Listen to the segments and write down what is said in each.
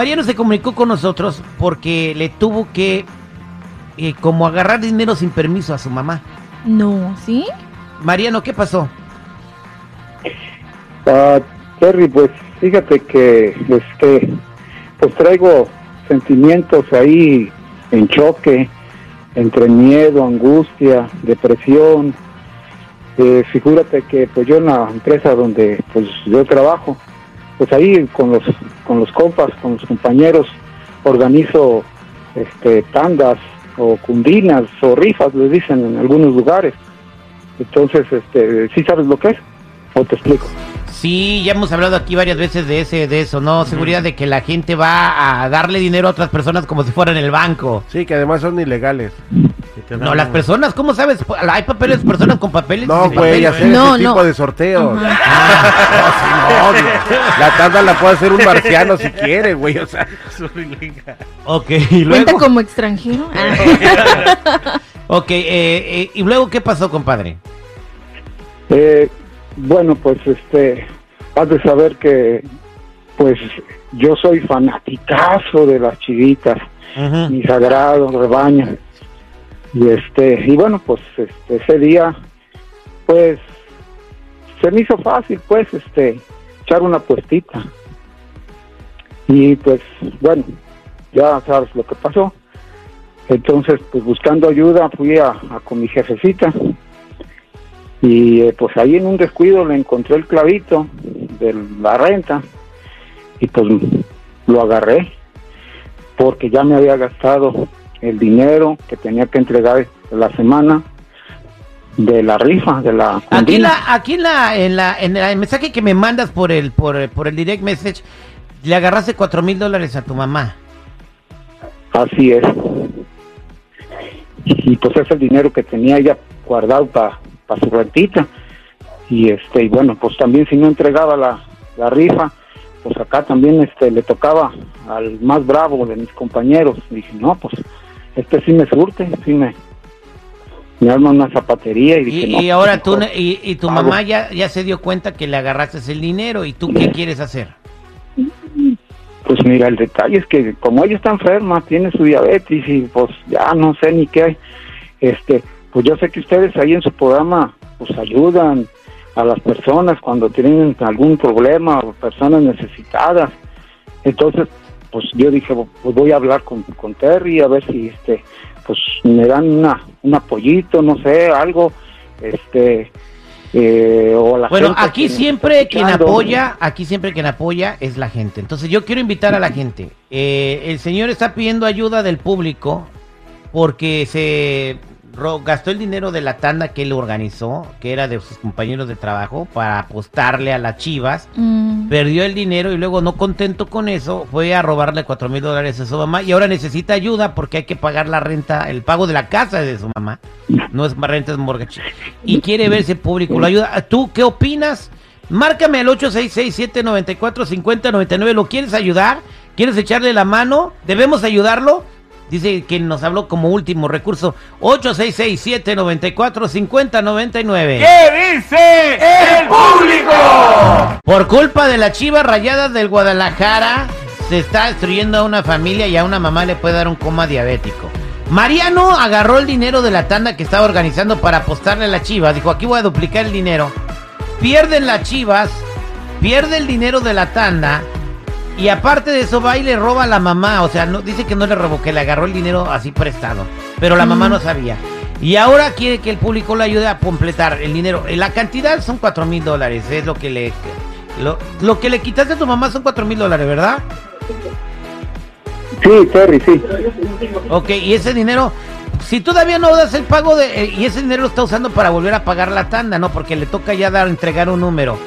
Mariano se comunicó con nosotros porque le tuvo que eh, como agarrar dinero sin permiso a su mamá. No, ¿sí? Mariano, ¿qué pasó? Ah, Terry, pues fíjate que este, pues traigo sentimientos ahí en choque entre miedo, angustia, depresión. Eh, figúrate que pues yo en la empresa donde pues yo trabajo, pues ahí con los con los compas, con los compañeros organizo este tandas o cundinas o rifas les dicen en algunos lugares. Entonces, este, ¿sí sabes lo que es? ¿O te explico? Sí, ya hemos hablado aquí varias veces de ese, de eso, ¿no? Seguridad de que la gente va a darle dinero a otras personas como si fueran el banco. Sí, que además son ilegales. No, las personas, ¿cómo sabes? Hay papeles, personas con papeles. No, güey, hacer No, ese no. tipo de sorteos. Ah, No, sí, no, güey. La tanda la puede hacer un marciano si quiere, güey. O sea, ok, y ¿Cuenta luego. como extranjero? Ah. Ok, eh, eh, y luego, ¿qué pasó, compadre? Eh, bueno, pues este, has de saber que, pues yo soy fanaticazo de las chivitas, mi sagrado rebaño. Y este, y bueno, pues este, ese día, pues se me hizo fácil, pues, este, echar una puestita. Y pues, bueno, ya sabes lo que pasó. Entonces, pues buscando ayuda, fui a, con mi jefecita. Y eh, pues ahí en un descuido le encontré el clavito de la renta. Y pues lo agarré. Porque ya me había gastado el dinero que tenía que entregar la semana de la rifa, de la... Aquí en la, aquí en la, en la, en el mensaje que me mandas por el, por, por el direct message, le agarraste cuatro mil dólares a tu mamá. Así es. Y pues es el dinero que tenía ella guardado para su rentita. Y este, y bueno, pues también si no entregaba la, la rifa, pues acá también este le tocaba al más bravo de mis compañeros. dije, no, pues este sí me surte, sí me, me arma una zapatería y dije, Y, no, y ahora pues, tú, y, y tu pago". mamá ya, ya se dio cuenta que le agarraste el dinero. ¿Y tú qué quieres hacer? Pues mira, el detalle es que como ella está enferma, tiene su diabetes y pues ya no sé ni qué hay. Este, pues yo sé que ustedes ahí en su programa pues ayudan a las personas cuando tienen algún problema o personas necesitadas. Entonces, pues yo dije, pues voy a hablar con, con Terry a ver si este pues me dan una un apoyito, no sé, algo este eh, o la Bueno, gente aquí siempre quien apoya, aquí siempre quien apoya es la gente. Entonces yo quiero invitar a la gente. Eh, el señor está pidiendo ayuda del público porque se gastó el dinero de la tanda que él organizó, que era de sus compañeros de trabajo, para apostarle a las chivas. Mm. Perdió el dinero y luego no contento con eso, fue a robarle cuatro mil dólares a su mamá y ahora necesita ayuda porque hay que pagar la renta, el pago de la casa de su mamá. No es renta, es mortgage. Y quiere ver si el público lo ayuda. ¿Tú qué opinas? Márcame al 866-794-5099. ¿Lo quieres ayudar? ¿Quieres echarle la mano? ¿Debemos ayudarlo? Dice que nos habló como último recurso. 866-794-5099. ¿Qué dice el público? Por culpa de las chivas rayadas del Guadalajara, se está destruyendo a una familia y a una mamá le puede dar un coma diabético. Mariano agarró el dinero de la tanda que estaba organizando para apostarle a las chivas. Dijo, aquí voy a duplicar el dinero. Pierden las chivas, pierde el dinero de la tanda. Y aparte de eso va y le roba a la mamá. O sea, no, dice que no le robó, que le agarró el dinero así prestado. Pero la mamá no sabía. Y ahora quiere que el público le ayude a completar el dinero. La cantidad son cuatro mil dólares. Es lo que le... Lo, lo que le quitaste a tu mamá son cuatro mil dólares, ¿verdad? Sí, Terry, sí. Ok, y ese dinero, si todavía no das el pago de... eh, y ese dinero lo está usando para volver a pagar la tanda, ¿no? Porque le toca ya dar, entregar un número.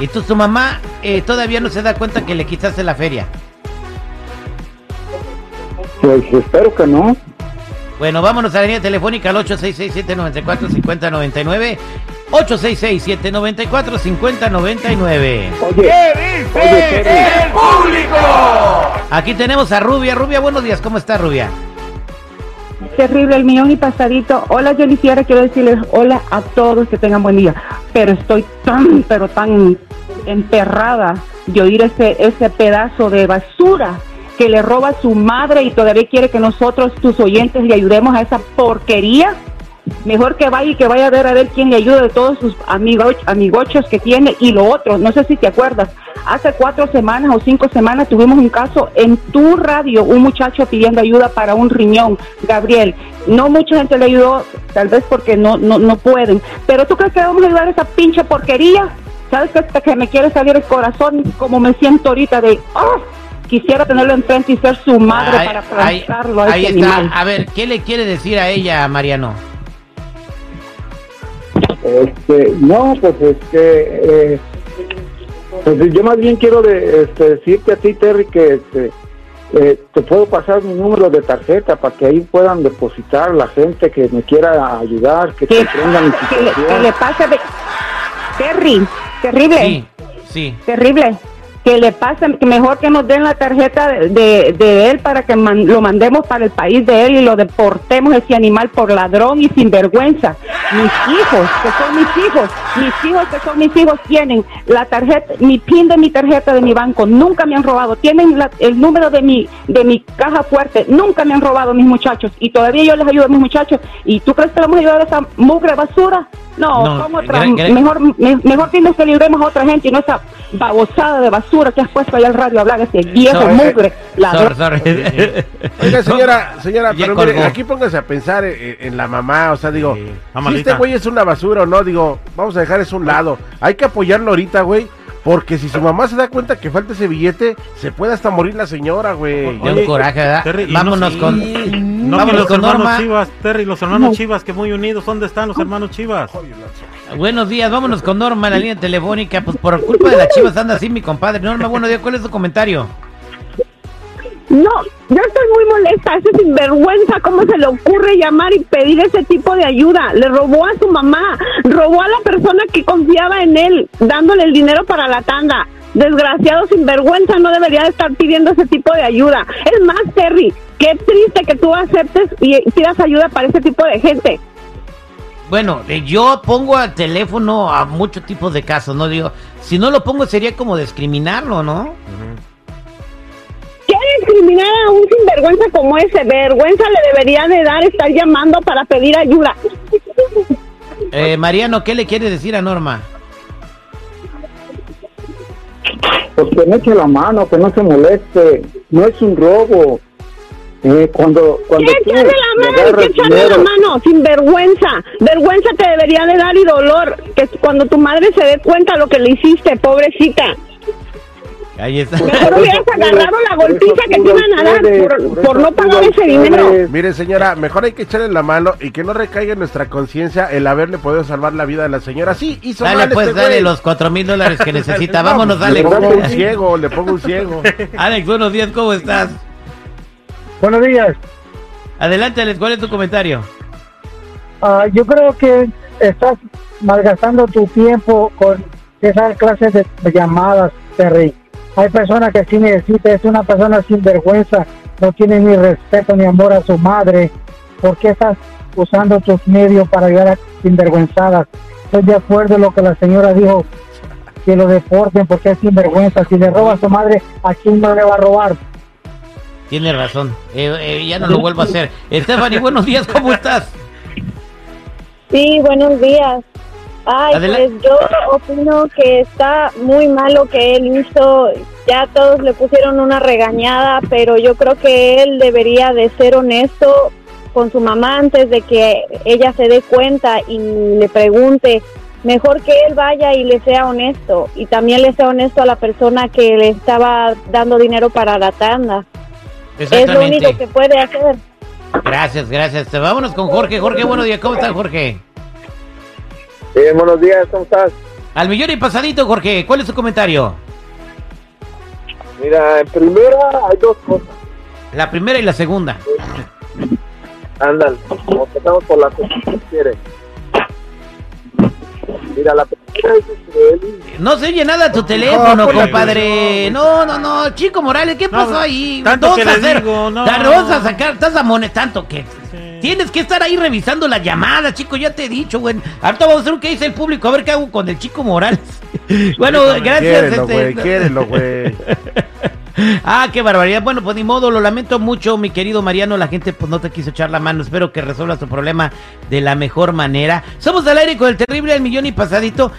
Y tú, tu mamá eh, todavía no se da cuenta que le quitaste la feria. Pues espero que no. Bueno, vámonos a la línea telefónica al 866-794-5099. 866-794-5099. Oye, ¿Qué dice el público? Aquí tenemos a Rubia. Rubia, buenos días. ¿Cómo está Rubia? Terrible, el millón y pasadito. Hola, yo quisiera quiero decirles hola a todos, que tengan buen día. Pero estoy tan, pero tan enterrada de oír ese, ese pedazo de basura que le roba a su madre y todavía quiere que nosotros, tus oyentes, le ayudemos a esa porquería. Mejor que vaya y que vaya a ver a ver quién le ayuda de todos sus amigos, amigochos que tiene. Y lo otro, no sé si te acuerdas, hace cuatro semanas o cinco semanas tuvimos un caso en tu radio, un muchacho pidiendo ayuda para un riñón, Gabriel. No mucha gente le ayudó, tal vez porque no, no, no pueden. Pero tú crees que vamos a ayudar a esa pinche porquería? ¿Sabes que hasta que me quiere salir el corazón como me siento ahorita de... ¡ah! Quisiera tenerlo enfrente y ser su madre Ahí- para plantarlo a ese está. animal. A ver, ¿qué le quiere decir a ella, Mariano? Este, no, pues este, eh, pues yo más bien quiero de, este, decirte a ti, Terry, que este, eh, te puedo pasar mi número de tarjeta para que ahí puedan depositar la gente que me quiera ayudar, que que, comprenda mi que le, que situación. le pase de... Terry, terrible. Sí, sí. Terrible. Que le pasen, que mejor que nos den la tarjeta de, de- él para que man- lo mandemos para el país de él y lo deportemos ese animal por ladrón y sinvergüenza. Mis hijos, que son mis hijos, mis hijos que son mis hijos tienen la tarjeta, mi pin de mi tarjeta de mi banco, nunca me han robado. Tienen la- el número de mi de mi caja fuerte, nunca me han robado mis muchachos y todavía yo les ayudo a mis muchachos. ¿Y tú crees que vamos a ayudar a esa mugre basura? No, No, ¿cómo otra? mejor me- mejor tienes que libremos a otra gente y no esa babosada de basura que has puesto ahí al radio a hablar, ese viejo Sorry. mugre. Sorry, sorry. Oiga, señora, señora, pero mire, aquí póngase a pensar en, en la mamá, o sea, digo, Sí, si este güey es una basura o no, digo, vamos a dejar eso a un lado. Hay que apoyarlo ahorita, güey, porque si su mamá se da cuenta que falta ese billete, se puede hasta morir la señora, güey. De un coraje, ¿verdad? Terry, Vámonos no- con. No, vámonos los con hermanos Norma. Chivas, Terry, los hermanos Chivas, que muy unidos. ¿Dónde están los hermanos Chivas? Buenos días, vámonos con Norma en la línea telefónica. Pues por culpa de las chivas anda así mi compadre. Norma, buenos días, ¿cuál es tu comentario? No, yo estoy muy molesta, ese sinvergüenza, ¿cómo se le ocurre llamar y pedir ese tipo de ayuda? Le robó a su mamá, robó a la persona que confiaba en él, dándole el dinero para la tanda. Desgraciado sinvergüenza, no debería de estar pidiendo ese tipo de ayuda. Es más, Terry, qué triste que tú aceptes y pidas ayuda para ese tipo de gente. Bueno, eh, yo pongo al teléfono a muchos tipos de casos, ¿no? Digo, si no lo pongo sería como discriminarlo, ¿no? ¿Qué discriminar a un sinvergüenza como ese? Vergüenza le debería de dar estar llamando para pedir ayuda. Eh, Mariano, ¿qué le quiere decir a Norma? Pues que no eche la mano, que no se moleste, no es un robo. Eh, cuando, cuando ¿Qué echarle le la mano? ¿Qué echarle la mano? Sin vergüenza. Vergüenza te debería de dar y dolor. Que cuando tu madre se dé cuenta lo que le hiciste, pobrecita. Ahí está. Mejor hubieras agarrado la golpiza que te iban a dar por, por no pagar ese dinero. Mire, señora, mejor hay que echarle la mano y que no recaiga en nuestra conciencia el haberle podido salvar la vida de la señora. Sí, hizo Dale mal pues, este dale güey. los cuatro mil dólares que necesita. No, Vámonos, Le Alex. pongo un ciego, le pongo un ciego. Alex, buenos días, ¿cómo estás? Buenos días. Adelante, Alex, ¿cuál es tu comentario? Ah, yo creo que estás malgastando tu tiempo con esas clases de llamadas, Terry. Hay personas que sí necesitan, es una persona sin vergüenza, no tiene ni respeto ni amor a su madre. ¿Por qué estás usando tus medios para ayudar a sinvergüenzadas? Estoy de acuerdo en lo que la señora dijo, que lo deporten porque es sinvergüenza. Si le roba a su madre, ¿a quién no le va a robar? Tiene razón. Eh, eh, ya no lo vuelvo a hacer. Stephanie, buenos días, ¿cómo estás? Sí, buenos días. Ay, Adela- pues yo opino que está muy mal lo que él hizo. Ya todos le pusieron una regañada, pero yo creo que él debería de ser honesto con su mamá antes de que ella se dé cuenta y le pregunte. Mejor que él vaya y le sea honesto y también le sea honesto a la persona que le estaba dando dinero para la tanda. Es lo único que puede hacer. Gracias, gracias. Vámonos con Jorge. Jorge, buenos días, ¿cómo estás, Jorge? Bien, buenos días, ¿cómo estás? Al millón y pasadito, Jorge. ¿Cuál es tu comentario? Mira, en primera hay dos cosas. La primera y la segunda. Andan, empezamos por la que tú quieres. Mira, la primera es que No se oye nada tu teléfono, No, compadre. No, no, no. Chico Morales, ¿qué pasó No, ahí? tanto que a le digo, no. Vas a sacar, estás amonestando que Sí. Tienes que estar ahí revisando las llamadas, chico. Ya te he dicho, güey. Ahorita vamos a un que dice el público, a ver qué hago con el chico Morales. Bueno, gracias. Quiérelo, este- güey. Ah, qué barbaridad. Bueno, pues ni modo, lo lamento mucho, mi querido Mariano. La gente pues no te quiso echar la mano. Espero que resuelvas tu problema de la mejor manera. Somos al aire con el terrible al millón y pasadito.